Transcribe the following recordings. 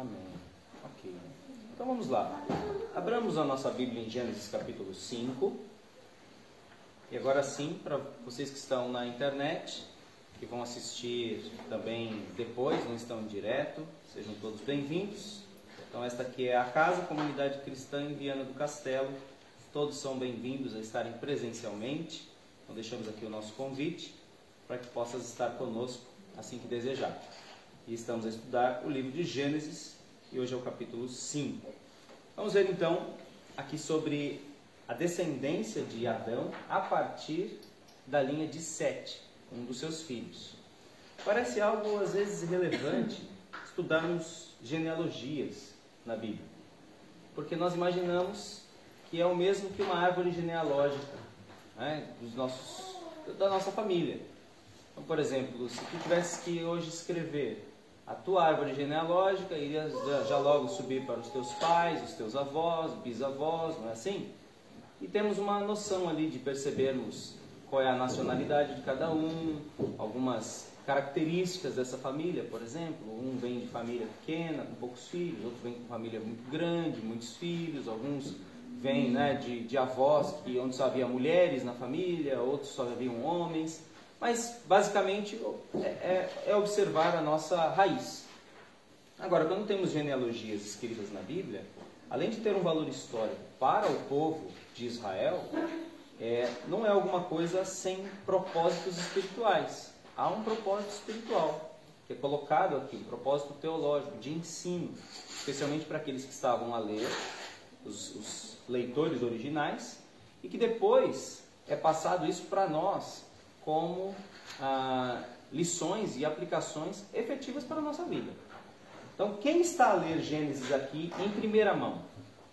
Amém. Ok. Então vamos lá. Abramos a nossa Bíblia em Gênesis capítulo 5. E agora sim, para vocês que estão na internet, que vão assistir também depois, não estão em direto, sejam todos bem-vindos. Então esta aqui é a casa, comunidade cristã em Viana do Castelo. Todos são bem-vindos a estarem presencialmente. Então deixamos aqui o nosso convite para que possas estar conosco assim que desejar. E estamos a estudar o livro de Gênesis e hoje é o capítulo 5. Vamos ver então aqui sobre a descendência de Adão a partir da linha de Sete, um dos seus filhos. Parece algo às vezes relevante estudarmos genealogias na Bíblia, porque nós imaginamos que é o mesmo que uma árvore genealógica né, dos nossos, da nossa família. Então, por exemplo, se tu tivesse que hoje escrever a tua árvore genealógica, iria já, logo subir para os teus pais, os teus avós, bisavós, não é assim? E temos uma noção ali de percebermos qual é a nacionalidade de cada um, algumas características dessa família, por exemplo. Um vem de família pequena, com poucos filhos, outro vem com família muito grande, muitos filhos, alguns vêm né, de, de avós que, onde só havia mulheres na família, outros só haviam homens. Mas, basicamente, é, é, é observar a nossa raiz. Agora, quando temos genealogias escritas na Bíblia, além de ter um valor histórico para o povo de Israel, é, não é alguma coisa sem propósitos espirituais. Há um propósito espiritual, que é colocado aqui, um propósito teológico, de ensino, especialmente para aqueles que estavam a ler, os, os leitores originais, e que depois é passado isso para nós, como ah, lições e aplicações efetivas para a nossa vida. Então, quem está a ler Gênesis aqui em primeira mão?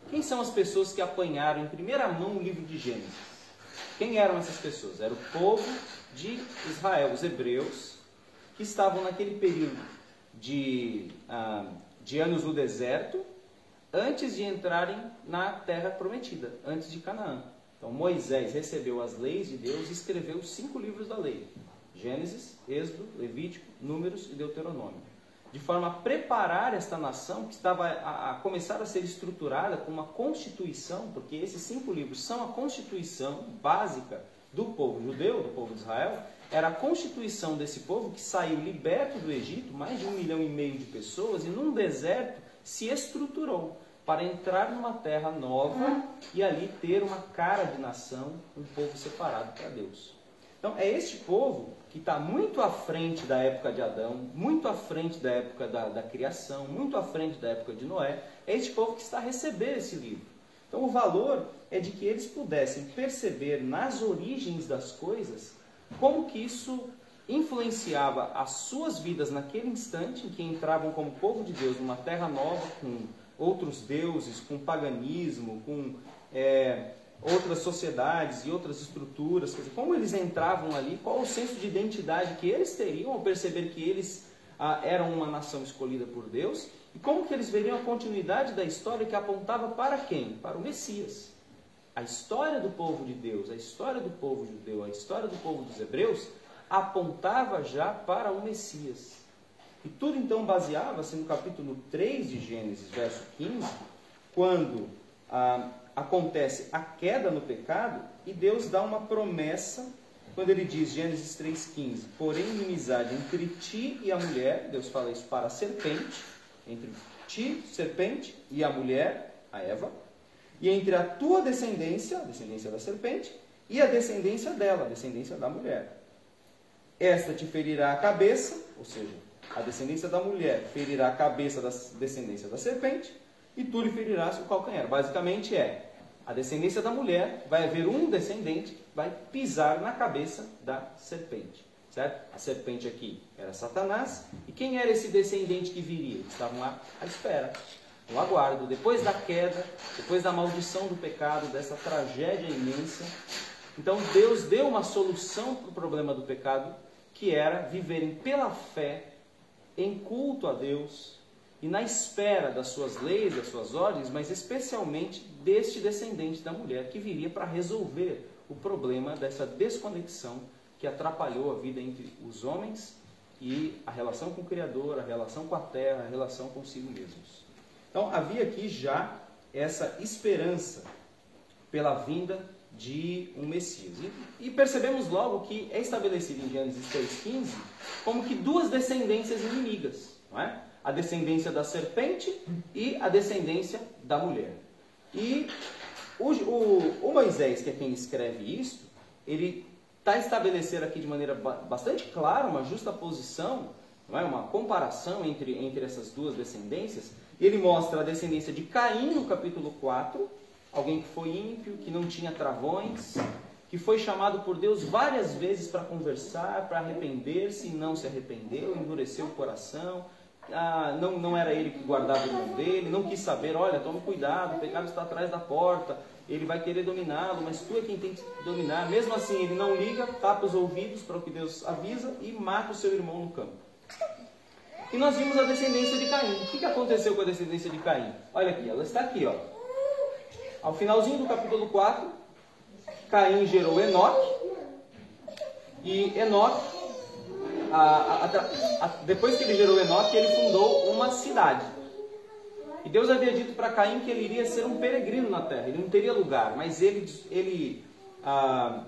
Quem são as pessoas que apanharam em primeira mão o livro de Gênesis? Quem eram essas pessoas? Era o povo de Israel, os hebreus, que estavam naquele período de, ah, de anos no deserto, antes de entrarem na terra prometida, antes de Canaã. Então Moisés recebeu as leis de Deus e escreveu os cinco livros da lei: Gênesis, Êxodo, Levítico, Números e Deuteronômio. De forma a preparar esta nação que estava a, a começar a ser estruturada com uma constituição, porque esses cinco livros são a constituição básica do povo judeu, do povo de Israel, era a constituição desse povo que saiu liberto do Egito, mais de um milhão e meio de pessoas, e num deserto se estruturou para entrar numa terra nova e ali ter uma cara de nação, um povo separado para Deus. Então, é este povo que está muito à frente da época de Adão, muito à frente da época da, da, criação, muito à frente da época de Noé, é este povo que está a receber esse livro. Então, o valor é de que eles pudessem perceber nas origens das coisas como que isso influenciava as suas vidas naquele instante em que entravam como povo de Deus numa terra nova, com outros deuses, com paganismo, com é, outras sociedades e outras estruturas, dizer, como eles entravam ali, qual o senso de identidade que eles teriam ao perceber que eles ah, eram uma nação escolhida por Deus, e como que eles veriam a continuidade da história que apontava para quem? Para o Messias. A história do povo de Deus, a história do povo judeu, a história do povo dos hebreus apontava já para o Messias. E tudo então baseava-se no capítulo 3 de Gênesis, verso 15, quando ah, acontece a queda no pecado e Deus dá uma promessa, quando ele diz, Gênesis 3,15, porém inimizade entre ti e a mulher, Deus fala isso para a serpente, entre ti, serpente, e a mulher, a Eva, e entre a tua descendência, a descendência da serpente, e a descendência dela, a descendência da mulher. Esta te ferirá a cabeça, ou seja, a descendência da mulher ferirá a cabeça da descendência da serpente, e tu lhe ferirás o calcanhar. Basicamente é, a descendência da mulher vai haver um descendente vai pisar na cabeça da serpente. Certo? A serpente aqui era Satanás. E quem era esse descendente que viria? Estavam lá à espera, no aguardo. Depois da queda, depois da maldição do pecado, dessa tragédia imensa. Então Deus deu uma solução para o problema do pecado, que era viverem pela fé em culto a Deus e na espera das suas leis, das suas ordens, mas especialmente deste descendente da mulher que viria para resolver o problema dessa desconexão que atrapalhou a vida entre os homens e a relação com o Criador, a relação com a terra, a relação consigo mesmos. Então havia aqui já essa esperança pela vinda de um Messias. E, e percebemos logo que é estabelecido em Gênesis 3,15 como que duas descendências inimigas. Não é? A descendência da serpente e a descendência da mulher. E o, o, o Moisés, que é quem escreve isso, ele está estabelecendo aqui de maneira bastante clara uma justa posição, não é? uma comparação entre, entre essas duas descendências. Ele mostra a descendência de Caim no capítulo 4, alguém que foi ímpio, que não tinha travões, que foi chamado por Deus várias vezes para conversar, para arrepender-se e não se arrependeu, endureceu o coração. Ah, não, não era ele que guardava o irmão dele, não quis saber, olha, tome cuidado, o pecado está atrás da porta, ele vai querer dominá-lo, mas tu é quem tem que dominar. Mesmo assim, ele não liga, tapa os ouvidos para o que Deus avisa e mata o seu irmão no campo. E nós vimos a descendência de Caim. O que aconteceu com a descendência de Caim? Olha aqui, ela está aqui, ó. Ao finalzinho do capítulo 4, Caim gerou Enoque. E Enoque, a, a, a, depois que ele gerou Enoque, ele fundou uma cidade. E Deus havia dito para Caim que ele iria ser um peregrino na terra, ele não teria lugar, mas ele, ele ah,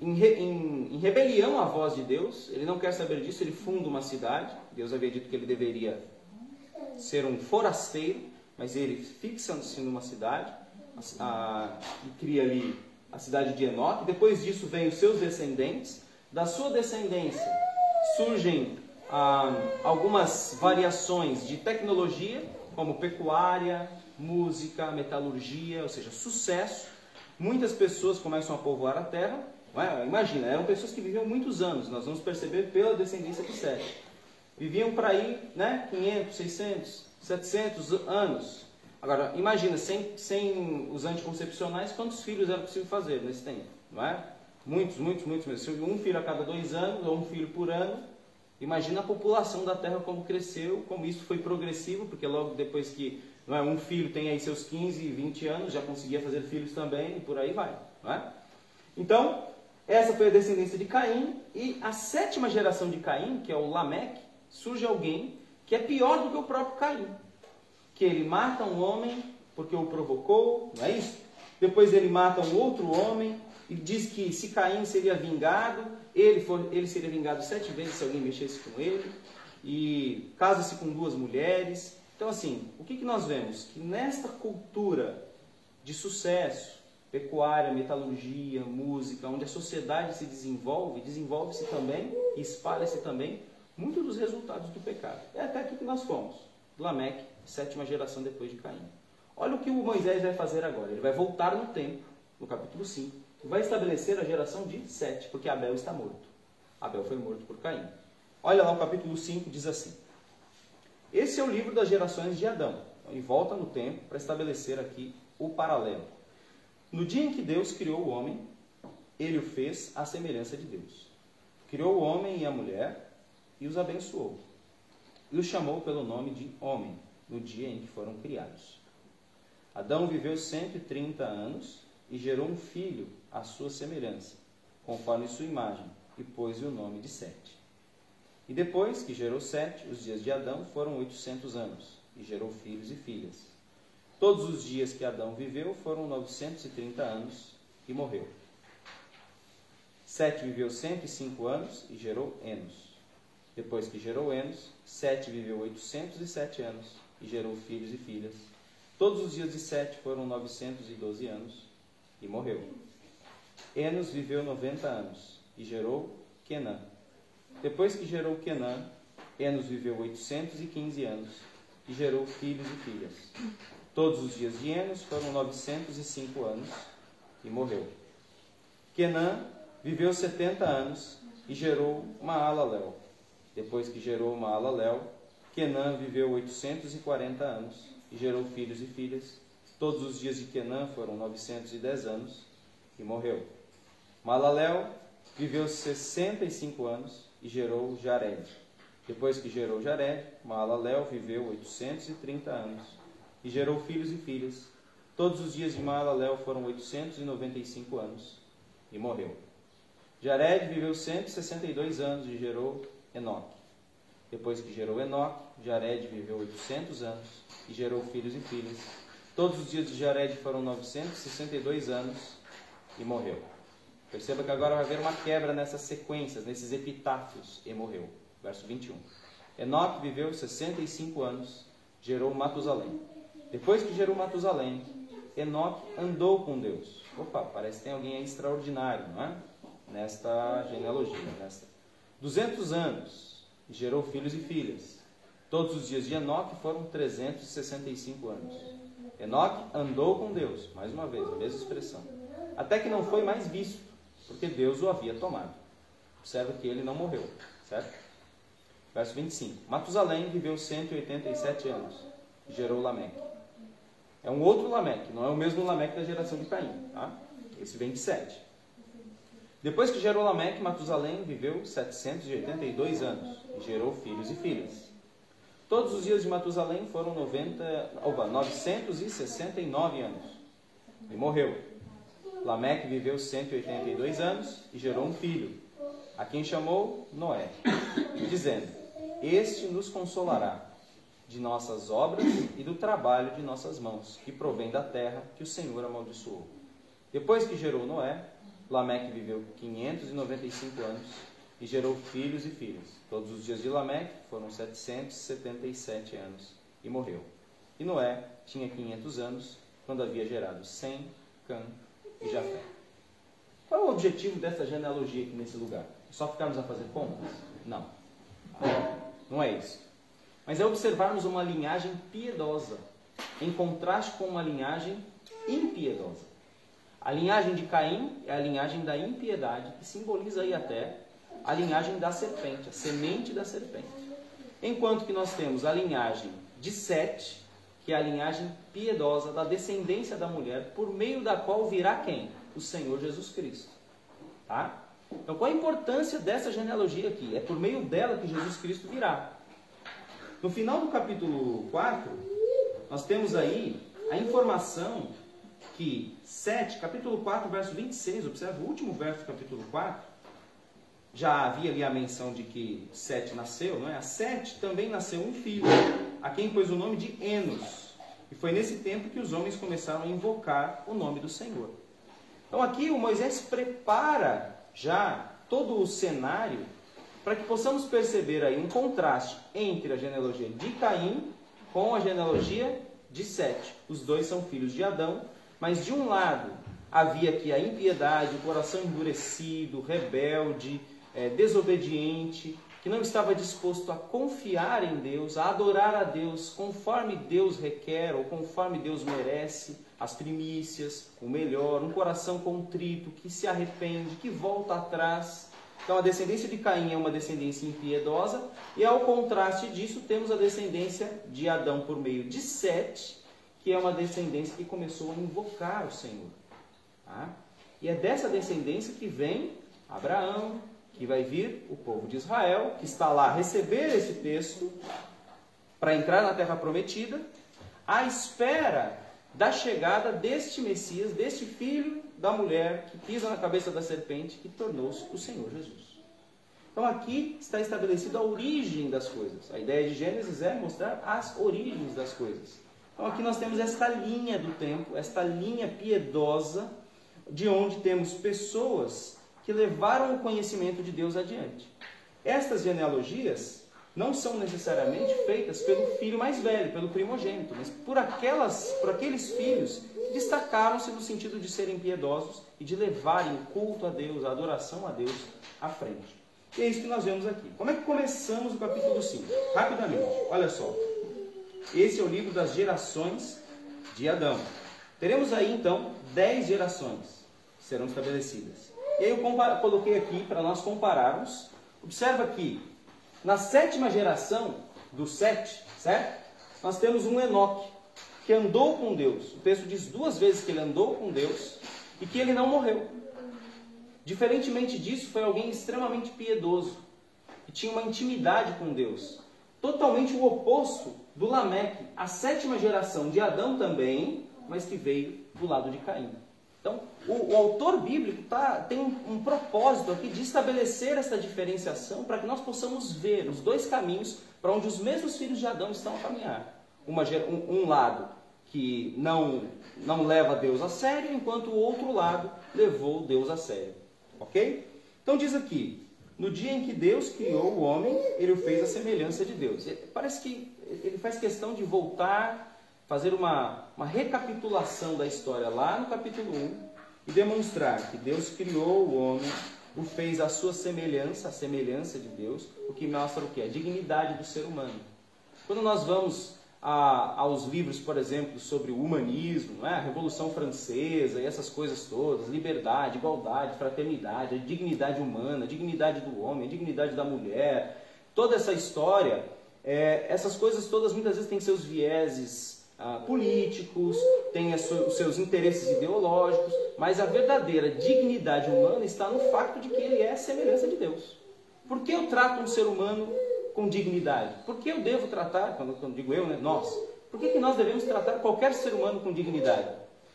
em, em, em, rebelião à voz de Deus, ele não quer saber disso, ele funda uma cidade. Deus havia dito que ele deveria ser um forasteiro, mas ele fixa-se numa cidade a, e cria ali a cidade de Enoque. Depois disso vem os seus descendentes. Da sua descendência surgem ah, algumas variações de tecnologia, como pecuária, música, metalurgia, ou seja, sucesso. Muitas pessoas começam a povoar a terra. É? Imagina, eram pessoas que viviam muitos anos, nós vamos perceber pela descendência de Sete. Viviam para aí né, 500, 600, 700 anos. Agora, imagina, sem, sem os anticoncepcionais, quantos filhos era possível fazer nesse tempo? Não é? Muitos, muitos, muitos mesmo. Um filho a cada dois anos, ou um filho por ano. Imagina a população da Terra como cresceu, como isso foi progressivo, porque logo depois que é, um filho tem aí seus 15, 20 anos, já conseguia fazer filhos também, e por aí vai. Não é? Então, essa foi a descendência de Caim, e a sétima geração de Caim, que é o Lameque, surge alguém que é pior do que o próprio Caim que ele mata um homem porque o provocou, não é isso? Depois ele mata um outro homem e diz que se Caim seria vingado, ele, for, ele seria vingado sete vezes se alguém mexesse com ele, e casa-se com duas mulheres. Então, assim, o que, que nós vemos? Que nesta cultura de sucesso, pecuária, metalurgia, música, onde a sociedade se desenvolve, desenvolve-se também e espalha-se também muito dos resultados do pecado. É até aqui que nós fomos. Lameque sétima geração depois de Caim. Olha o que o Moisés vai fazer agora. Ele vai voltar no tempo, no capítulo 5, e vai estabelecer a geração de Sete, porque Abel está morto. Abel foi morto por Caim. Olha lá o capítulo 5, diz assim. Esse é o livro das gerações de Adão. E volta no tempo para estabelecer aqui o paralelo. No dia em que Deus criou o homem, ele o fez à semelhança de Deus. Criou o homem e a mulher e os abençoou. E os chamou pelo nome de homem no dia em que foram criados. Adão viveu 130 anos e gerou um filho à sua semelhança, conforme sua imagem, e pôs-lhe o nome de Sete. E depois que gerou Sete, os dias de Adão foram 800 anos, e gerou filhos e filhas. Todos os dias que Adão viveu foram 930 anos, e morreu. Sete viveu 105 anos e gerou Enos. Depois que gerou Enos, Sete viveu 807 anos e gerou filhos e filhas. Todos os dias de Sete foram 912 anos e morreu. Enos viveu 90 anos e gerou Kenã. Depois que gerou Kenã, Enos viveu 815 anos e gerou filhos e filhas. Todos os dias de Enos foram 905 anos e morreu. Kenã viveu 70 anos e gerou Maalalel. Depois que gerou Maalalel, Kenã viveu 840 anos e gerou filhos e filhas. Todos os dias de Kenã foram 910 anos e morreu. Malalel viveu 65 anos e gerou Jared. Depois que gerou Jared, Malalel viveu 830 anos e gerou filhos e filhas. Todos os dias de Malalel foram 895 anos e morreu. Jared viveu 162 anos e gerou Enoque. Depois que gerou Enoque, Jared viveu 800 anos e gerou filhos e filhas. Todos os dias de Jared foram 962 anos e morreu. Perceba que agora vai haver uma quebra nessas sequências, nesses epitáfios, e morreu. Verso 21. Enoque viveu 65 anos, gerou Matusalém. Depois que gerou Matusalém, Enoque andou com Deus. Opa, parece que tem alguém extraordinário, não é? Nesta genealogia. Nesta. 200 anos, e gerou filhos e filhas. Todos os dias de Enoque foram 365 anos. Enoque andou com Deus, mais uma vez, a mesma expressão. Até que não foi mais visto, porque Deus o havia tomado. Observa que ele não morreu, certo? Verso 25. Matusalém viveu 187 anos e gerou Lameque. É um outro Lameque, não é o mesmo Lameque da geração de Caim. Tá? Esse vem de 7. Depois que gerou Lameque, Matusalém viveu 782 anos e gerou filhos e filhas. Todos os dias de Matusalém foram 90, opa, 969 anos e morreu. Lameque viveu 182 anos e gerou um filho, a quem chamou Noé, dizendo: Este nos consolará de nossas obras e do trabalho de nossas mãos, que provém da terra que o Senhor amaldiçoou. Depois que gerou Noé, Lameque viveu 595 anos e gerou filhos e filhas. Todos os dias de Lameque foram 777 anos e morreu. E Noé tinha 500 anos quando havia gerado Sem, Cã e Jafé. Qual é o objetivo dessa genealogia aqui nesse lugar? Só ficarmos a fazer contas? Não. Não é isso. Mas é observarmos uma linhagem piedosa, em contraste com uma linhagem impiedosa. A linhagem de Caim é a linhagem da impiedade, que simboliza aí até a linhagem da serpente, a semente da serpente. Enquanto que nós temos a linhagem de Sete, que é a linhagem piedosa da descendência da mulher, por meio da qual virá quem? O Senhor Jesus Cristo. Tá? Então, qual a importância dessa genealogia aqui? É por meio dela que Jesus Cristo virá. No final do capítulo 4, nós temos aí a informação que 7, capítulo 4, verso 26, observa o último verso do capítulo 4, já havia ali a menção de que Sete nasceu, não é? A Sete também nasceu um filho, a quem pôs o nome de Enos. E foi nesse tempo que os homens começaram a invocar o nome do Senhor. Então aqui o Moisés prepara já todo o cenário para que possamos perceber aí um contraste entre a genealogia de Caim com a genealogia de Sete. Os dois são filhos de Adão, mas de um lado havia aqui a impiedade, o coração endurecido, rebelde, é, desobediente, que não estava disposto a confiar em Deus, a adorar a Deus conforme Deus requer ou conforme Deus merece, as primícias, o melhor, um coração contrito, que se arrepende, que volta atrás. Então a descendência de Caim é uma descendência impiedosa, e ao contraste disso temos a descendência de Adão por meio de Sete, que é uma descendência que começou a invocar o Senhor. Tá? E é dessa descendência que vem Abraão, que vai vir o povo de Israel, que está lá receber esse texto para entrar na terra prometida, à espera da chegada deste Messias, deste filho da mulher que pisa na cabeça da serpente, que tornou-se o Senhor Jesus. Então aqui está estabelecida a origem das coisas. A ideia de Gênesis é mostrar as origens das coisas. Então aqui nós temos esta linha do tempo, esta linha piedosa, de onde temos pessoas que levaram o conhecimento de Deus adiante. Estas genealogias não são necessariamente feitas pelo filho mais velho, pelo primogênito, mas por, aquelas, por aqueles filhos que destacaram-se no sentido de serem piedosos e de levarem o culto a Deus, a adoração a Deus à frente. E é isso que nós vemos aqui. Como é que começamos o capítulo 5? Rapidamente, olha só. Esse é o livro das gerações de Adão. Teremos aí então dez gerações que serão estabelecidas. E aí eu coloquei aqui para nós compararmos. Observa que na sétima geração do sete, certo? Nós temos um Enoque que andou com Deus. O texto diz duas vezes que ele andou com Deus e que ele não morreu. Diferentemente disso, foi alguém extremamente piedoso e tinha uma intimidade com Deus. Totalmente o oposto do Lameque, a sétima geração de Adão também, mas que veio do lado de Caim. Então, o, o autor bíblico tá, tem um, um propósito aqui de estabelecer essa diferenciação para que nós possamos ver os dois caminhos para onde os mesmos filhos de Adão estão a caminhar. Uma, um, um lado que não, não leva Deus a sério, enquanto o outro lado levou Deus a sério. Ok? Então diz aqui, no dia em que Deus criou o homem, ele o fez à semelhança de Deus. Parece que ele faz questão de voltar, fazer uma, uma recapitulação da história lá no capítulo 1 e demonstrar que Deus criou o homem, o fez à sua semelhança, a semelhança de Deus, o que mostra o que? A dignidade do ser humano. Quando nós vamos a, aos livros, por exemplo, sobre o humanismo, é? a Revolução Francesa e essas coisas todas, liberdade, igualdade, fraternidade, a dignidade humana, a dignidade do homem, a dignidade da mulher, toda essa história, é, essas coisas todas muitas vezes têm seus vieses ah, políticos, têm os seus interesses ideológicos, mas a verdadeira dignidade humana está no fato de que ele é semelhança de Deus. Por que eu trato um ser humano com dignidade. Por que eu devo tratar, quando, quando digo eu, né, nós, por que, que nós devemos tratar qualquer ser humano com dignidade?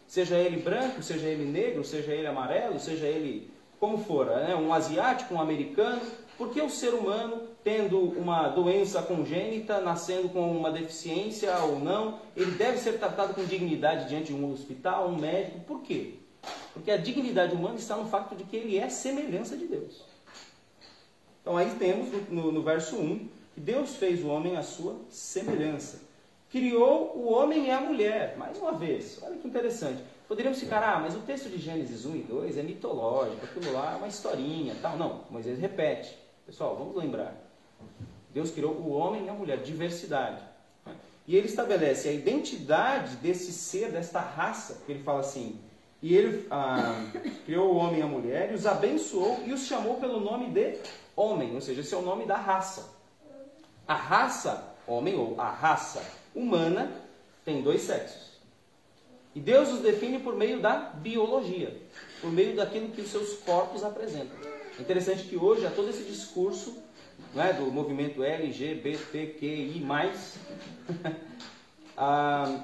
Seja ele branco, seja ele negro, seja ele amarelo, seja ele como for, né, um asiático, um americano, por que o ser humano, tendo uma doença congênita, nascendo com uma deficiência ou não, ele deve ser tratado com dignidade diante de um hospital, um médico? Por quê? Porque a dignidade humana está no fato de que ele é semelhança de Deus. Então aí temos no, no, no verso 1 que Deus fez o homem à sua semelhança. Criou o homem e a mulher. Mais uma vez, olha que interessante. Poderíamos ficar, ah, mas o texto de Gênesis 1 e 2 é mitológico, aquilo lá é uma historinha, tal. Não, Moisés repete. Pessoal, vamos lembrar. Deus criou o homem e a mulher, diversidade. E ele estabelece a identidade desse ser, desta raça, ele fala assim, e ele ah, criou o homem e a mulher, e os abençoou e os chamou pelo nome de homem, ou seja, esse é o nome da raça. A raça, homem ou a raça humana, tem dois sexos. E Deus os define por meio da biologia, por meio daquilo que os seus corpos apresentam. Interessante que hoje há todo esse discurso né, do movimento LGBTQI, a,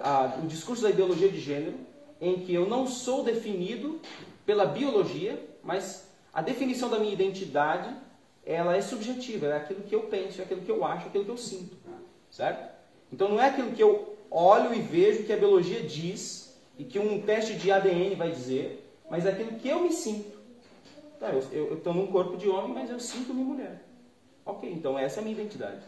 a, o discurso da ideologia de gênero, em que eu não sou definido pela biologia, mas a definição da minha identidade, ela é subjetiva, é aquilo que eu penso, é aquilo que eu acho, é aquilo que eu sinto, certo? Então não é aquilo que eu olho e vejo que a biologia diz e que um teste de ADN vai dizer, mas é aquilo que eu me sinto. Tá, eu estou num corpo de homem, mas eu sinto-me mulher. Ok, então essa é a minha identidade.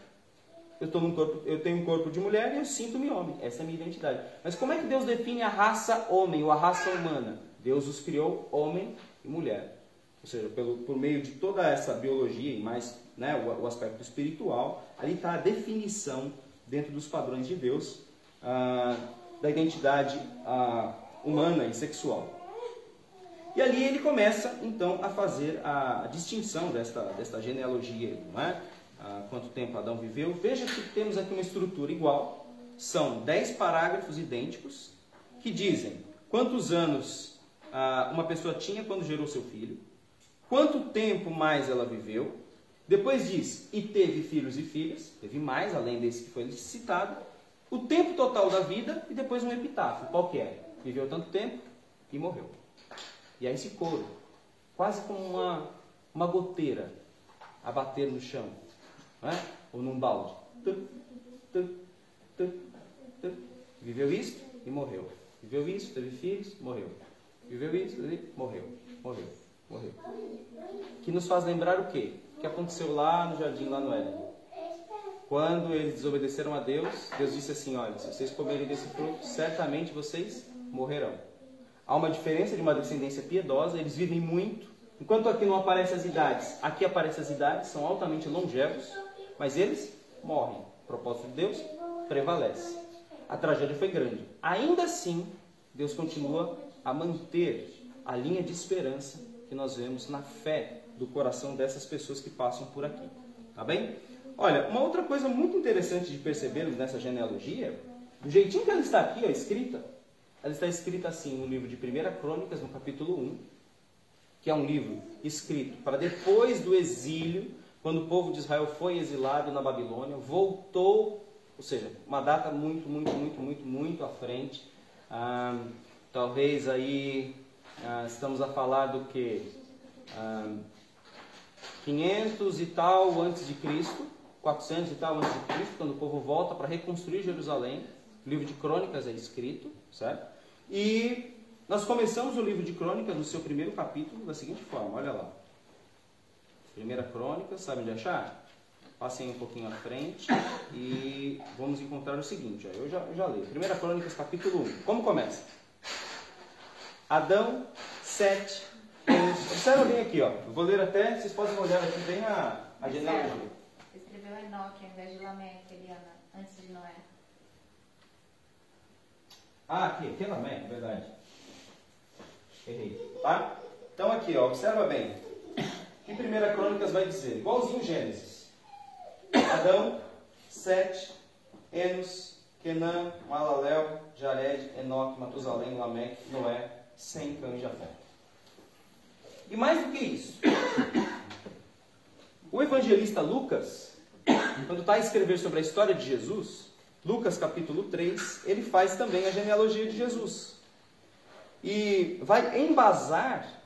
Eu, tô num corpo, eu tenho um corpo de mulher e eu sinto-me homem. Essa é a minha identidade. Mas como é que Deus define a raça homem ou a raça humana? Deus os criou homem e mulher ou seja, pelo, por meio de toda essa biologia e mais né, o, o aspecto espiritual, ali está a definição dentro dos padrões de Deus ah, da identidade ah, humana e sexual. E ali ele começa então a fazer a, distinção desta, desta genealogia, não é? Ah, quanto tempo Adão viveu. Veja que temos aqui uma estrutura igual, são dez parágrafos idênticos que dizem quantos anos ah, uma pessoa tinha quando gerou seu filho, quanto tempo mais ela viveu. Depois diz, e teve filhos e filhas, teve mais, além desse que foi citado. O tempo total da vida e depois um epitáfio. Qual que é? Viveu tanto tempo e morreu. E aí esse coro, quase como uma, uma goteira a bater no chão, é? ou num balde. Viveu isso e morreu. Viveu isso, teve filhos, morreu. Viveu isso, morreu. Morreu morreu. Que nos faz lembrar o quê? O que aconteceu lá no jardim, lá no Éden. Quando eles desobedeceram a Deus, Deus disse assim: Olha, se vocês comerem desse fruto, certamente vocês morrerão. Há uma diferença de uma descendência piedosa, eles vivem muito. Enquanto aqui não aparecem as idades, aqui aparecem as idades, são altamente longevos, mas eles morrem. O propósito de Deus prevalece. A tragédia foi grande. Ainda assim, Deus continua a manter a linha de esperança que nós vemos na fé do coração dessas pessoas que passam por aqui. Tá bem? Olha, uma outra coisa muito interessante de percebermos nessa genealogia, do jeitinho que ela está aqui, ó, escrita, ela está escrita assim no livro de 1 Crônicas, no capítulo 1, que é um livro escrito para depois do exílio, quando o povo de Israel foi exilado na Babilônia, voltou, ou seja, uma data muito, muito, muito, muito, muito à frente. Ah, talvez aí ah, estamos a falar do que? Ah, 500 e tal antes de Cristo, 400 e tal antes de Cristo, quando o povo volta para reconstruir Jerusalém. O livro de Crônicas é escrito, certo? E nós começamos o livro de Crônicas no seu primeiro capítulo da seguinte forma, olha lá. Primeira Crônica, sabe onde achar? Passem um pouquinho à frente e vamos encontrar o seguinte, ó, eu, já, eu já li. Primeira Crônicas, capítulo 1. Como começa? Adão, Sete, Observa bem aqui, ó. Eu vou ler até, vocês podem olhar aqui bem a, a genealogia. Escreveu Enoque ao invés de Lameque, Eliana, antes de Noé. Ah, aqui, aqui Lameque, verdade. Errei. Tá? Então aqui, ó, observa bem. Que primeira crônicas vai dizer? Igualzinho Gênesis. Adão, Sete, Enos, Kenã, Malalel, Jared, Enoque, Matusalém, Lameque, Noé, Sem, Cã e Jafé. E mais do que isso, o evangelista Lucas, quando está a escrever sobre a história de Jesus, Lucas capítulo 3, ele faz também a genealogia de Jesus. E vai embasar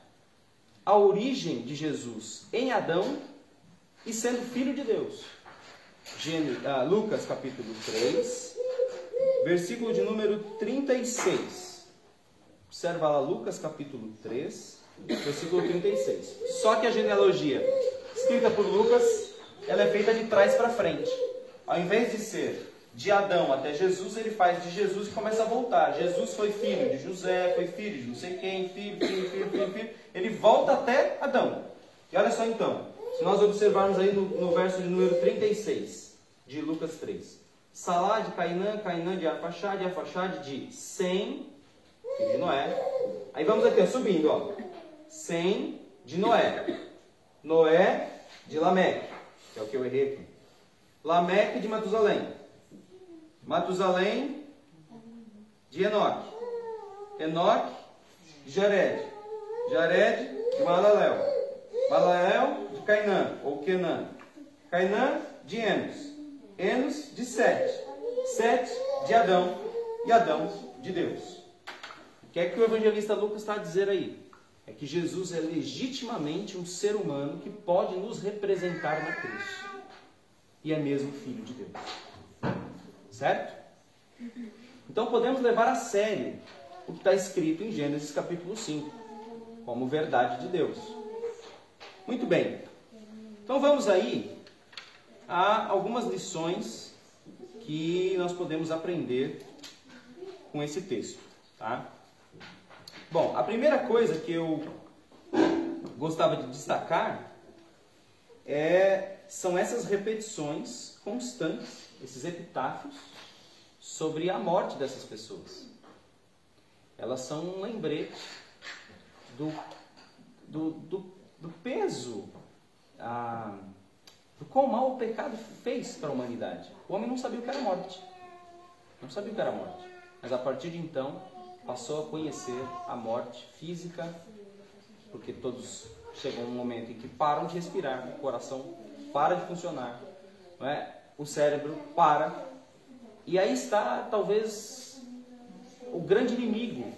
a origem de Jesus em Adão e sendo filho de Deus. Ah, Lucas capítulo 3, versículo de número 36. Observa lá Lucas capítulo 3, versículo 36. Só que a genealogia escrita por Lucas, ela é feita de trás para frente. Ao invés de ser de Adão até Jesus, ele faz de Jesus e começa a voltar. Jesus foi filho de José, foi filho de não sei quem, filho, filho, filho, filho, filho. Ele volta até Adão. E olha só então, se nós observarmos aí no, no verso de número 36 de Lucas 3. Salá de Cainã, Cainã de Arfaxade, Arfaxade de Sem, filho de Noé. Aí vamos aqui, subindo, ó. Sem de Noé. Noé de Lameque, que é o que eu errei aqui. Lameque de Matusalém. Matusalém de Enoque. Enoque Jared. Jared de Malalel. Malalel de Cainã, ou Kenã. Cainã de Enos. Enos de Sete. Sete de Adão. E Adão de Deus. O que é que o evangelista Lucas está a dizer aí? é que Jesus é legitimamente um ser humano que pode nos representar na cruz. E é mesmo filho de Deus. Certo? Então podemos levar a sério o que está escrito em Gênesis capítulo 5, como verdade de Deus. Muito bem. Então vamos aí a algumas lições que nós podemos aprender com esse texto, tá? Bom, a primeira coisa que eu gostava de destacar é, são essas repetições constantes, esses epitáfios, sobre a morte dessas pessoas. Elas são um lembrete do, do, do, do peso, ah, do quão mal o pecado fez para a humanidade. O homem não sabia o que era morte. Não sabia o que era morte. Mas a partir de então, passou a conhecer a morte física, porque todos chegam um momento em que param de respirar, o coração para de funcionar, não é? O cérebro para. E aí está talvez o grande inimigo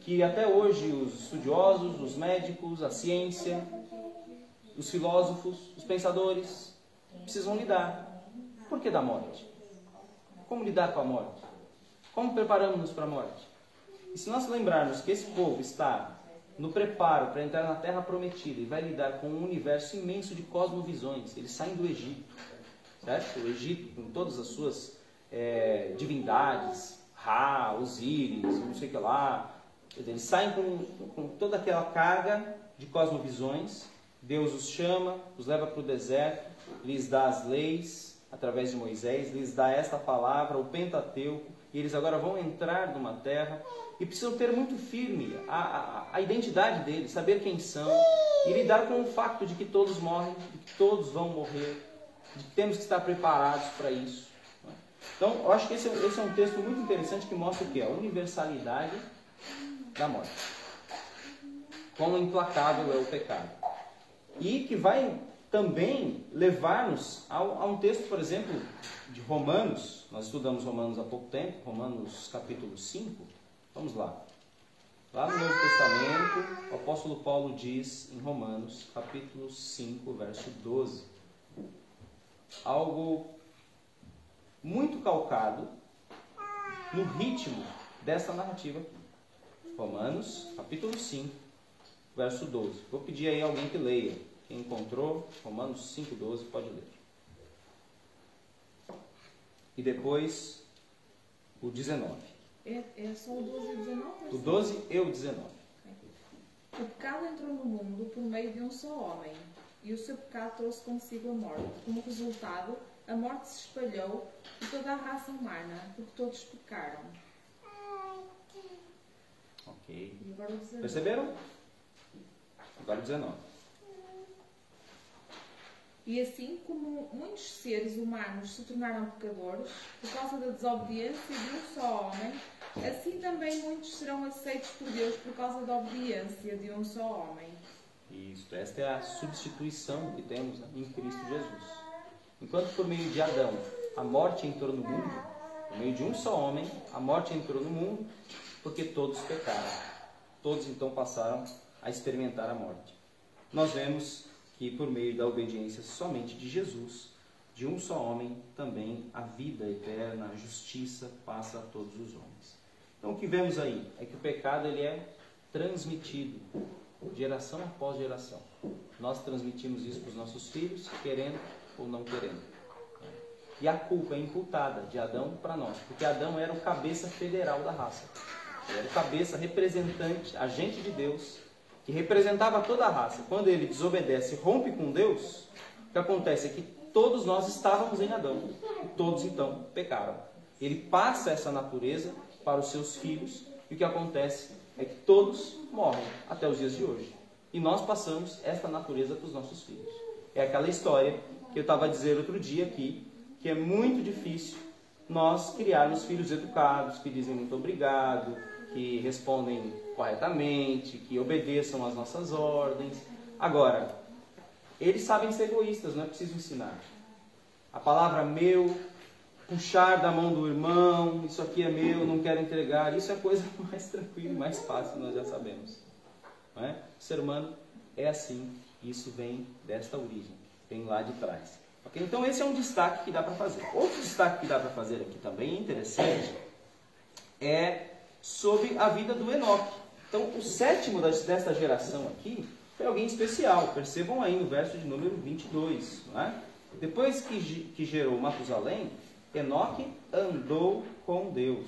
que até hoje os estudiosos, os médicos, a ciência, os filósofos, os pensadores precisam lidar. Por que da morte? Como lidar com a morte? Como preparamos-nos para a morte? E se nós lembrarmos que esse povo está no preparo para entrar na terra prometida e vai lidar com um universo imenso de cosmovisões, eles saem do Egito, certo? O Egito, com todas as suas é, divindades, Ra, Osíris, não sei o que lá, eles saem com, com toda aquela carga de cosmovisões. Deus os chama, os leva para o deserto, lhes dá as leis através de Moisés, lhes dá esta palavra, o Pentateuco, e eles agora vão entrar numa terra e precisam ter muito firme a, a, a, identidade deles, saber quem são e lidar com o fato de que todos morrem, de que todos vão morrer, temos que estar preparados para isso. Então, eu acho que esse, esse é um texto muito interessante que mostra o que? A universalidade da morte. Quão implacável é o pecado. E que vai também levar-nos a, a um texto, por exemplo, de Romanos, nós estudamos Romanos há pouco tempo, Romanos capítulo 5, Vamos lá. Lá no Novo Testamento, o apóstolo Paulo diz em Romanos, capítulo 5, verso 12, algo muito calcado no ritmo dessa narrativa. Romanos, capítulo 5, verso 12. Vou pedir aí alguém que leia. Quem encontrou, Romanos 5, 12, pode ler. E depois o 19. É, é só o 12 e o 19? O 12 e o 19. O pecado entrou no mundo por meio de um só homem, e o seu pecado trouxe consigo a morte. Como resultado, a morte se espalhou por toda a raça humana, porque todos pecaram. Ok. E agora o 19. Perceberam? Agora o 19. E assim como muitos seres humanos se tornaram pecadores por causa da desobediência de um só homem, assim também muitos serão aceitos por Deus por causa da obediência de um só homem. Isso, esta é a substituição que temos em Cristo Jesus. Enquanto por meio de Adão a morte entrou no mundo, por meio de um só homem, a morte entrou no mundo, porque todos pecaram. Todos então passaram a experimentar a morte. Nós vemos que por meio da obediência somente de Jesus, de um só homem, também a vida eterna, a justiça passa a todos os homens. Então o que vemos aí é que o pecado ele é transmitido geração após geração. Nós transmitimos isso para os nossos filhos, querendo ou não querendo. E a culpa é imputada de Adão para nós, porque Adão era o cabeça federal da raça. Ele era o cabeça representante, agente de Deus, que representava toda a raça. Quando ele desobedece e rompe com Deus, o que acontece é que todos nós estávamos em Adão, e todos então pecaram. Ele passa essa natureza para os seus filhos, e o que acontece é que todos morrem até os dias de hoje. E nós passamos esta natureza para os nossos filhos. É aquela história que eu estava a dizer outro dia aqui, que é muito difícil nós criarmos filhos educados, que dizem muito obrigado, que respondem corretamente, que obedeçam às nossas ordens. Agora, eles sabem ser egoístas, não é preciso ensinar. A palavra meu, puxar da mão do irmão, isso aqui é meu, não quero entregar, isso é coisa mais tranquila mais fácil, nós já sabemos. Não é? O ser humano é assim, isso vem desta origem, vem lá de trás. Okay? Então esse é um destaque que dá para fazer. Outro destaque que dá para fazer aqui também interessante é sobre a vida do Enoque. Então o sétimo desta geração aqui foi alguém especial. Percebam aí no verso de número 22. Não é? Depois que, que gerou Matusalém, Enoque andou com Deus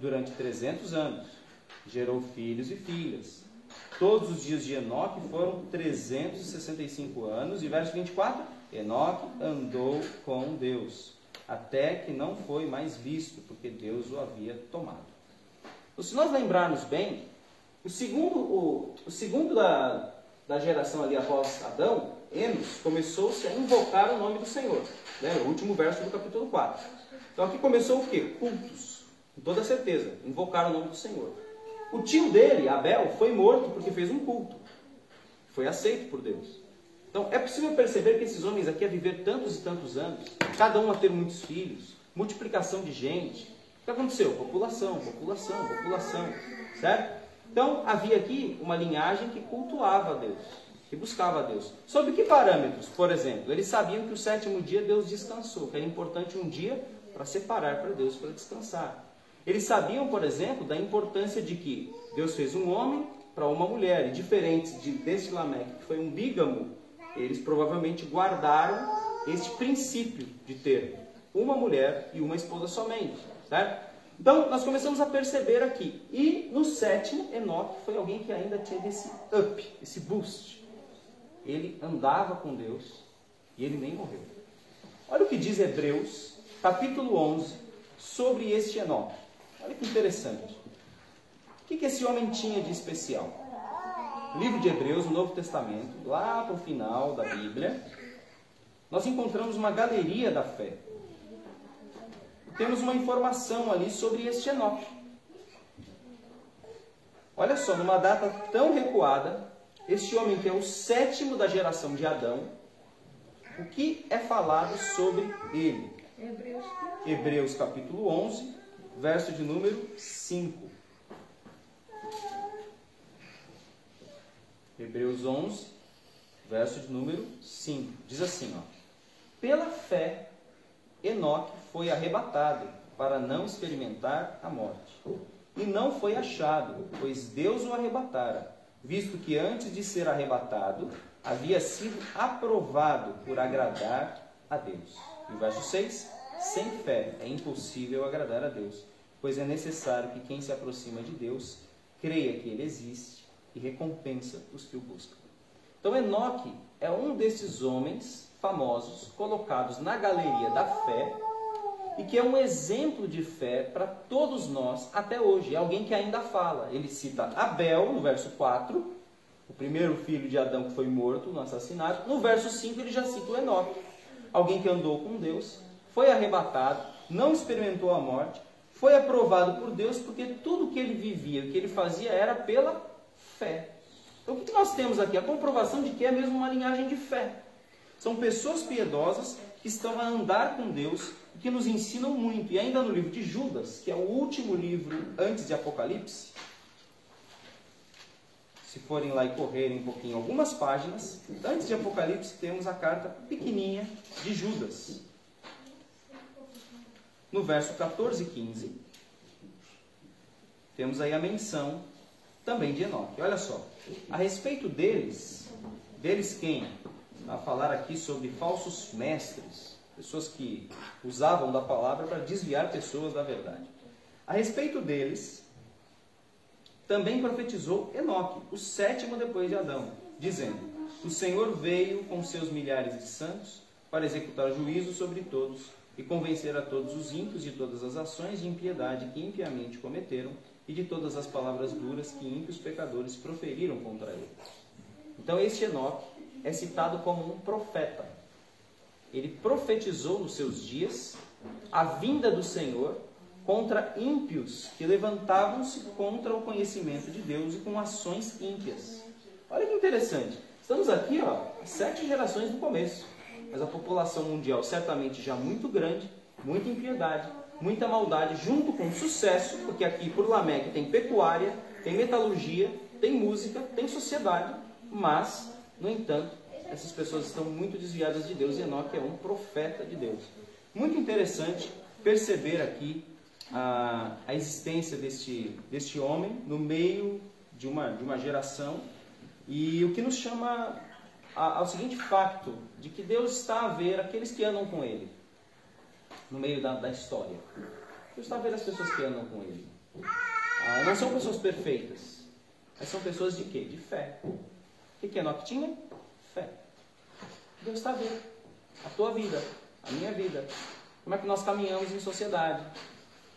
durante 300 anos. Gerou filhos e filhas. Todos os dias de Enoque foram 365 anos. E verso 24: Enoque andou com Deus, até que não foi mais visto, porque Deus o havia tomado. Então, se nós lembrarmos bem, o segundo, o, o segundo da, da geração ali após Adão, Enos, começou-se a invocar o nome do Senhor. Né? O último verso do capítulo 4. Então aqui começou o quê? Cultos. Com toda certeza. Invocar o nome do Senhor. O tio dele, Abel, foi morto porque fez um culto. Foi aceito por Deus. Então é possível perceber que esses homens aqui a viver tantos e tantos anos, cada um a ter muitos filhos, multiplicação de gente. O que aconteceu? População, população, população. Certo? Então havia aqui uma linhagem que cultuava a Deus, que buscava a Deus. Sob que parâmetros? Por exemplo, eles sabiam que o sétimo dia Deus descansou, que era importante um dia para separar para Deus para descansar. Eles sabiam, por exemplo, da importância de que Deus fez um homem para uma mulher, e diferente de, desse Lameque, que foi um bígamo, eles provavelmente guardaram este princípio de ter uma mulher e uma esposa somente, certo? Então, nós começamos a perceber aqui. E no sétimo, Enoque foi alguém que ainda teve esse up, esse boost. Ele andava com Deus e ele nem morreu. Olha o que diz Hebreus, capítulo 11, sobre este Enoque. Olha que interessante. O que, que esse homem tinha de especial? livro de Hebreus, no Novo Testamento, lá para o final da Bíblia, nós encontramos uma galeria da fé. Temos uma informação ali sobre este Enoque. Olha só, numa data tão recuada, este homem que é o sétimo da geração de Adão, o que é falado sobre ele? Hebreus Hebreus capítulo 11, verso de número 5. Hebreus 11, verso de número 5. Diz assim, ó. Pela fé, Enoque foi arrebatado para não experimentar a morte. E não foi achado, pois Deus o arrebatara, visto que antes de ser arrebatado, havia sido aprovado por agradar a Deus. E verso 6: Sem fé é impossível agradar a Deus, pois é necessário que quem se aproxima de Deus creia que ele existe e recompensa os que o buscam. Então, Enoque é um desses homens famosos colocados na galeria da fé e que é um exemplo de fé para todos nós até hoje. É alguém que ainda fala. Ele cita Abel no verso 4, o primeiro filho de Adão que foi morto no assassinato. No verso 5 ele já cita o Enoque, alguém que andou com Deus, foi arrebatado, não experimentou a morte, foi aprovado por Deus porque tudo que ele vivia, o que ele fazia era pela fé. Então o que nós temos aqui? A comprovação de que é mesmo uma linhagem de fé. São pessoas piedosas que estão a andar com Deus que nos ensinam muito. E ainda no livro de Judas, que é o último livro antes de Apocalipse, se forem lá e correrem um pouquinho algumas páginas, antes de Apocalipse temos a carta pequenininha de Judas. No verso 14 e 15, temos aí a menção também de Enoque. Olha só, a respeito deles, deles quem? A falar aqui sobre falsos mestres, pessoas que usavam da palavra para desviar pessoas da verdade. A respeito deles, também profetizou Enoque, o sétimo depois de Adão, dizendo: O Senhor veio com seus milhares de santos para executar juízo sobre todos e convencer a todos os ímpios de todas as ações de impiedade que impiamente cometeram e de todas as palavras duras que ímpios pecadores proferiram contra ele. Então, este Enoque é citado como um profeta. Ele profetizou nos seus dias a vinda do Senhor contra ímpios que levantavam-se contra o conhecimento de Deus e com ações ímpias. Olha que interessante. Estamos aqui, ó, sete gerações do começo. Mas a população mundial certamente já muito grande, muita impiedade, muita maldade, junto com sucesso, porque aqui por Lameque tem pecuária, tem metalurgia, tem música, tem sociedade, mas, no entanto, essas pessoas estão muito desviadas de Deus e Enoque é um profeta de Deus. Muito interessante perceber aqui a, a existência deste, deste homem no meio de uma, de uma geração e o que nos chama ao seguinte facto de que Deus está a ver aqueles que andam com Ele no meio da, da história. Deus está a ver as pessoas que andam com Ele. Ah, não são pessoas perfeitas, mas são pessoas de quê? De fé. O que, que Enoque tinha? Deus está ver a tua vida, a minha vida. Como é que nós caminhamos em sociedade?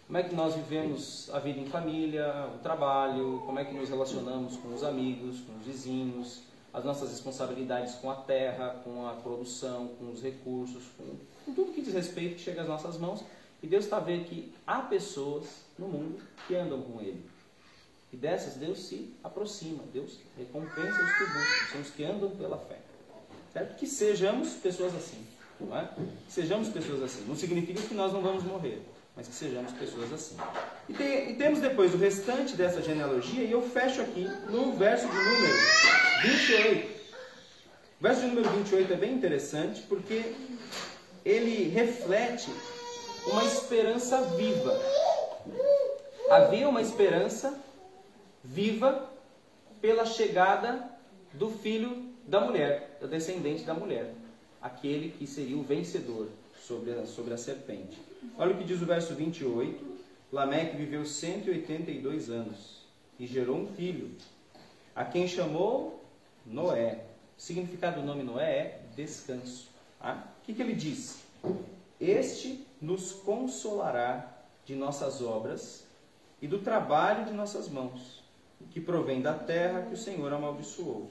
Como é que nós vivemos a vida em família, o trabalho, como é que nos relacionamos com os amigos, com os vizinhos, as nossas responsabilidades com a terra, com a produção, com os recursos, com, com tudo que diz respeito que chega às nossas mãos. E Deus está vendo que há pessoas no mundo que andam com Ele. E dessas Deus se aproxima, Deus recompensa os que buscam, são os que andam pela fé. Certo? Que sejamos pessoas assim. Não é? Que sejamos pessoas assim. Não significa que nós não vamos morrer mas que sejamos pessoas assim. E, tem, e, temos depois o restante dessa genealogia, e eu fecho aqui no verso de número 28. O verso de número 28 é bem interessante porque ele reflete uma esperança viva. Havia uma esperança viva pela chegada do filho da mulher, da descendente da mulher, aquele que seria o vencedor sobre a, sobre a serpente. Olha o que diz o verso 28. Lameque viveu 182 anos e gerou um filho, a quem chamou Noé. O significado do nome Noé é descanso. Tá? O que, que ele diz? Este nos consolará de nossas obras e do trabalho de nossas mãos, que provém da terra que o Senhor amaldiçoou.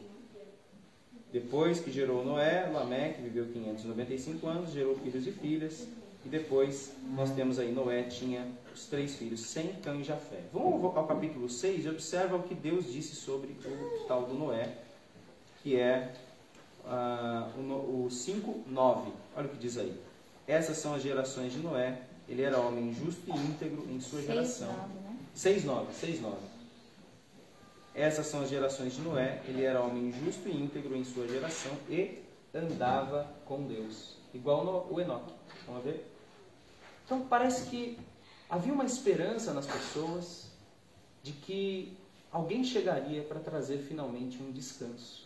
Depois que gerou Noé, Lameque viveu 595 anos, gerou filhos e filhas. E depois nós temos aí Noé tinha os três filhos, Sem, Cã e Jafé. Vamos ao capítulo 6 e observa o que Deus disse sobre o tal do Noé, que é uh, o, o 5, 9. Olha o que diz aí. Essas são as gerações de Noé. ele era homem justo e íntegro em sua geração. nove, né? 6,9, 6,9. Essas são as gerações de Noé. Ele era homem justo e íntegro em sua geração e andava com Deus. Igual no, o Enoque. Vamos ver? Então parece que havia uma esperança nas pessoas de que alguém chegaria para trazer finalmente um descanso.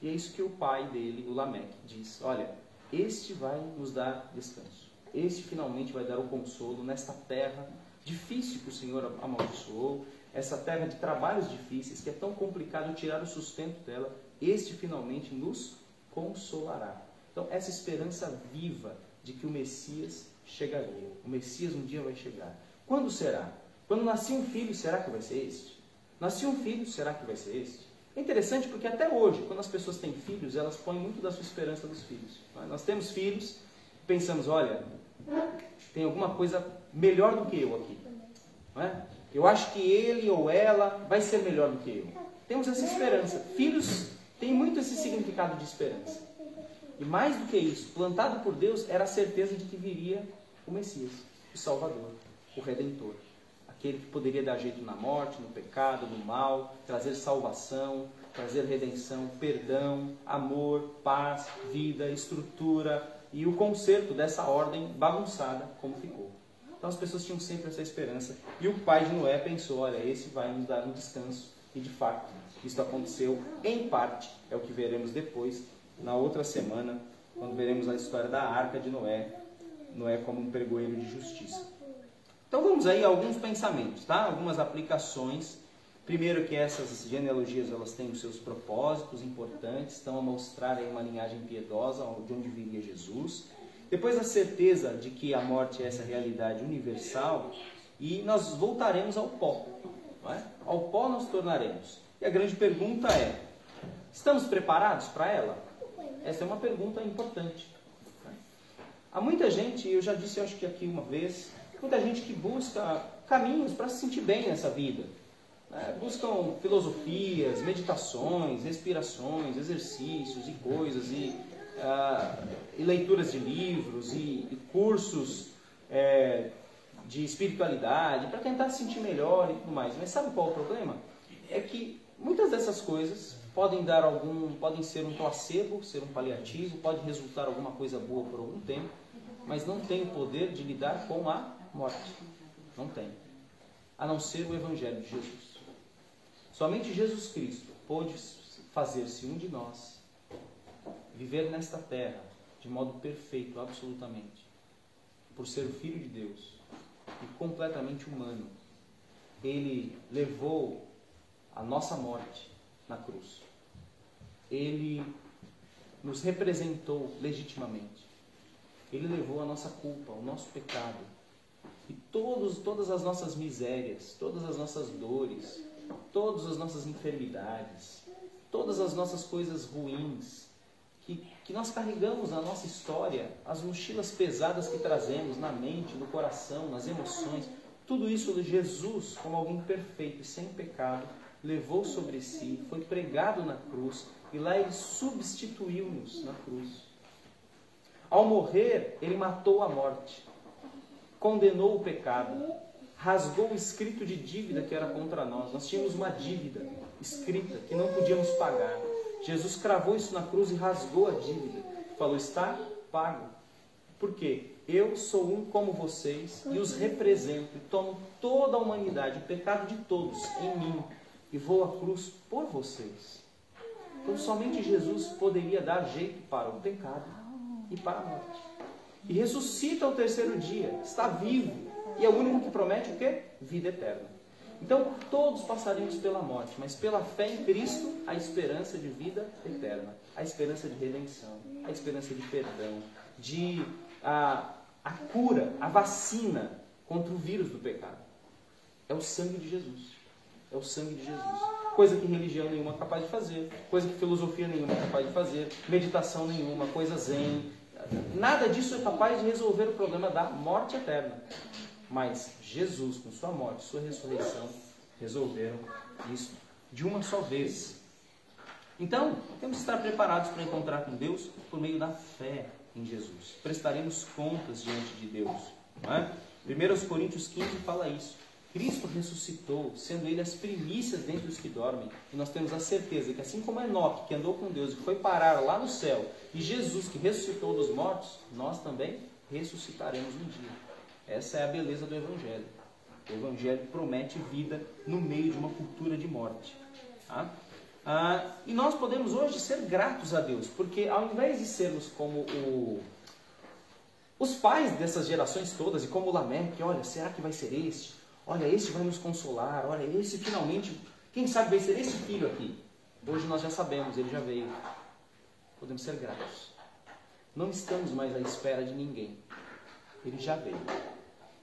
E é isso que o pai dele, o Lameque, diz: Olha, este vai nos dar descanso. Este finalmente vai dar o consolo nesta terra difícil que o Senhor amaldiçoou, essa terra de trabalhos difíceis, que é tão complicado tirar o sustento dela. Este finalmente nos consolará. Então, essa esperança viva de que o Messias chegaria. O Messias um dia vai chegar. Quando será? Quando nascer um filho, será que vai ser este? Nascer um filho, será que vai ser este? É interessante porque até hoje, quando as pessoas têm filhos, elas põem muito da sua esperança nos filhos. é? Nós temos filhos, pensamos, olha, tem alguma coisa melhor do que eu aqui. Não é? Eu acho que ele ou ela vai ser melhor do que eu. Temos essa esperança. Filhos têm muito esse significado de esperança. E mais do que isso, plantado por Deus era a certeza de que viria o Messias, o Salvador, o Redentor. Aquele que poderia dar jeito na morte, no pecado, no mal, trazer salvação, trazer redenção, perdão, amor, paz, vida, estrutura e o conserto dessa ordem bagunçada como ficou. Então as pessoas tinham sempre essa esperança. E o pai de Noé pensou: olha, esse vai nos dar um descanso. E de fato, isso aconteceu em parte, é o que veremos depois, na outra semana, quando veremos a história da arca de Noé, Noé como um pregoeiro de justiça. Então vamos aí a alguns pensamentos, tá? Algumas aplicações. Primeiro que essas genealogias elas têm os seus propósitos importantes, estão a mostrar aí uma linhagem piedosa de onde viria Jesus. Depois a certeza de que a morte é essa realidade universal e nós voltaremos ao pó. É? Ao pó nos tornaremos. E a grande pergunta é: estamos preparados para ela? Essa é uma pergunta importante. Há muita gente, eu já disse, eu acho que aqui uma vez, muita gente que busca caminhos para se sentir bem nessa vida. Né? Buscam filosofias, meditações, respirações, exercícios e coisas, e, uh, e leituras de livros, e, e cursos é, de espiritualidade, para tentar se sentir melhor e tudo mais. Mas sabe qual é o problema? É que muitas dessas coisas podem dar algum, podem ser um placebo, ser um paliativo, pode resultar alguma coisa boa por algum tempo, mas não tem o poder de lidar com a morte. Não tem. A não ser o Evangelho de Jesus. Somente Jesus Cristo pôde fazer-se um de nós, viver nesta terra de modo perfeito, absolutamente, por ser o Filho de Deus e completamente humano. Ele levou a nossa morte na cruz. Ele nos representou legitimamente. Ele levou a nossa culpa, o nosso pecado. E todos, todas as nossas misérias, todas as nossas dores, todas as nossas enfermidades, todas as nossas coisas ruins que, nós carregamos na nossa história, as mochilas pesadas que trazemos na mente, no coração, nas emoções, tudo isso Jesus, como alguém perfeito e sem pecado, levou sobre si, foi pregado na cruz e lá ele substituiu-nos na cruz. Ao morrer, ele matou a morte, condenou o pecado, rasgou o escrito de dívida que era contra nós. Nós tínhamos uma dívida escrita que não podíamos pagar. Jesus cravou isso na cruz e rasgou a dívida. Falou: está pago. Por quê? Eu sou um como vocês e os represento e tomo toda a humanidade, o pecado de todos em mim e vou à cruz por vocês. Então somente Jesus poderia dar jeito para o pecado e para a morte. E ressuscita ao terceiro dia, está vivo e é o único que promete o quê? Vida eterna. Então todos passaríamos pela morte, mas pela fé em Cristo, a esperança de vida eterna, a esperança de redenção, a esperança de perdão, de a, a cura, a vacina contra o vírus do pecado. É o sangue de Jesus. É o sangue de Jesus. Coisa que religião nenhuma é capaz de fazer, coisa que filosofia nenhuma é capaz de fazer, meditação nenhuma, coisa zen. Nada disso é capaz de resolver o problema da morte eterna. Mas Jesus, com sua morte, sua ressurreição, resolveram isso de uma só vez. Então, temos que estar preparados para encontrar com Deus por meio da fé em Jesus. Prestaremos contas diante de Deus Não é? 1 Coríntios 15 fala isso. Cristo ressuscitou, sendo ele as primícias dentre os que dormem. E nós temos a certeza que, assim como Enoque, que andou com Deus e foi parar lá no céu, e Jesus, que ressuscitou dos mortos, nós também ressuscitaremos um dia. Essa é a beleza do Evangelho. O Evangelho promete vida no meio de uma cultura de morte. Tá? Ah, e nós podemos hoje ser gratos a Deus, porque ao invés de sermos como o, os pais dessas gerações todas, e como Lameque, olha, será que vai ser este? Olha, esse vai nos consolar. Olha, esse finalmente, quem sabe vai ser esse filho aqui. Hoje nós já sabemos, ele já veio. Podemos ser gratos. Não estamos mais à espera de ninguém. Ele já veio.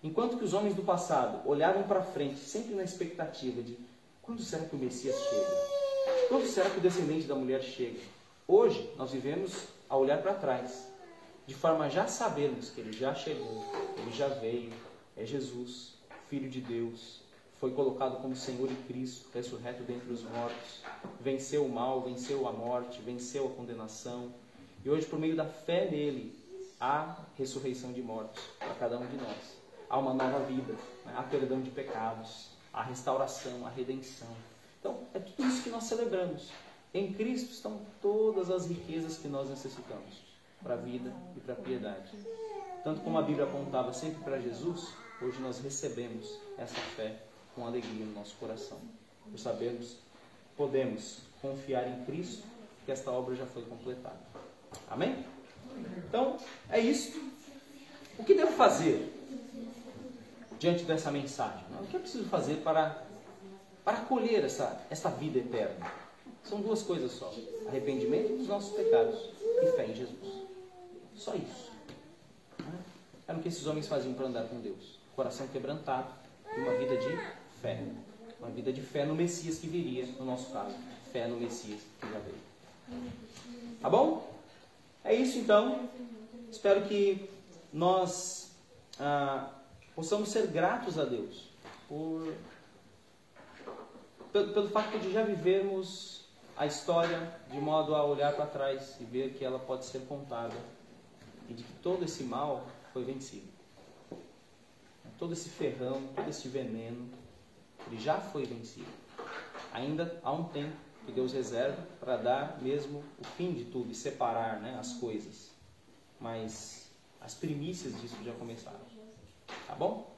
Enquanto que os homens do passado olhavam para frente, sempre na expectativa de quando será que o Messias chega? Quando será que o descendente da mulher chega? Hoje nós vivemos a olhar para trás, de forma a já sabermos que ele já chegou, ele já veio, é Jesus. Filho de Deus, foi colocado como Senhor e Cristo, ressurreto dentre os mortos, venceu o mal, venceu a morte, venceu a condenação. E hoje, por meio da fé nele, há ressurreição de mortos para cada um de nós. Há uma nova vida, né? há perdão de pecados, há restauração, há redenção. Então, é tudo isso que nós celebramos. Em Cristo estão todas as riquezas que nós necessitamos para a vida e para a piedade. Tanto como a Bíblia apontava sempre para Jesus, hoje nós recebemos essa fé com alegria no nosso coração. Por sabermos, podemos confiar em Cristo, que esta obra já foi completada. Amém? Então, é isso. O que devo fazer diante dessa mensagem? O que eu preciso fazer para, para colher essa, essa vida eterna? São duas coisas só: arrependimento dos nossos pecados e fé em Jesus. Só isso. Era o que esses homens faziam para andar com Deus coração quebrantado e uma vida de fé. Uma vida de fé no Messias que viria, no nosso caso. Fé no Messias que já veio. Tá bom? É isso então. Espero que nós ah, possamos ser gratos a Deus por, pelo, pelo fato de já vivermos a história de modo a olhar para trás e ver que ela pode ser contada e de que todo esse mal foi vencido todo esse ferrão, todo esse veneno, ele já foi vencido. Ainda há um tempo que Deus reserva para dar mesmo o fim de tudo e separar né, as coisas. Mas as primícias disso já começaram. Tá bom?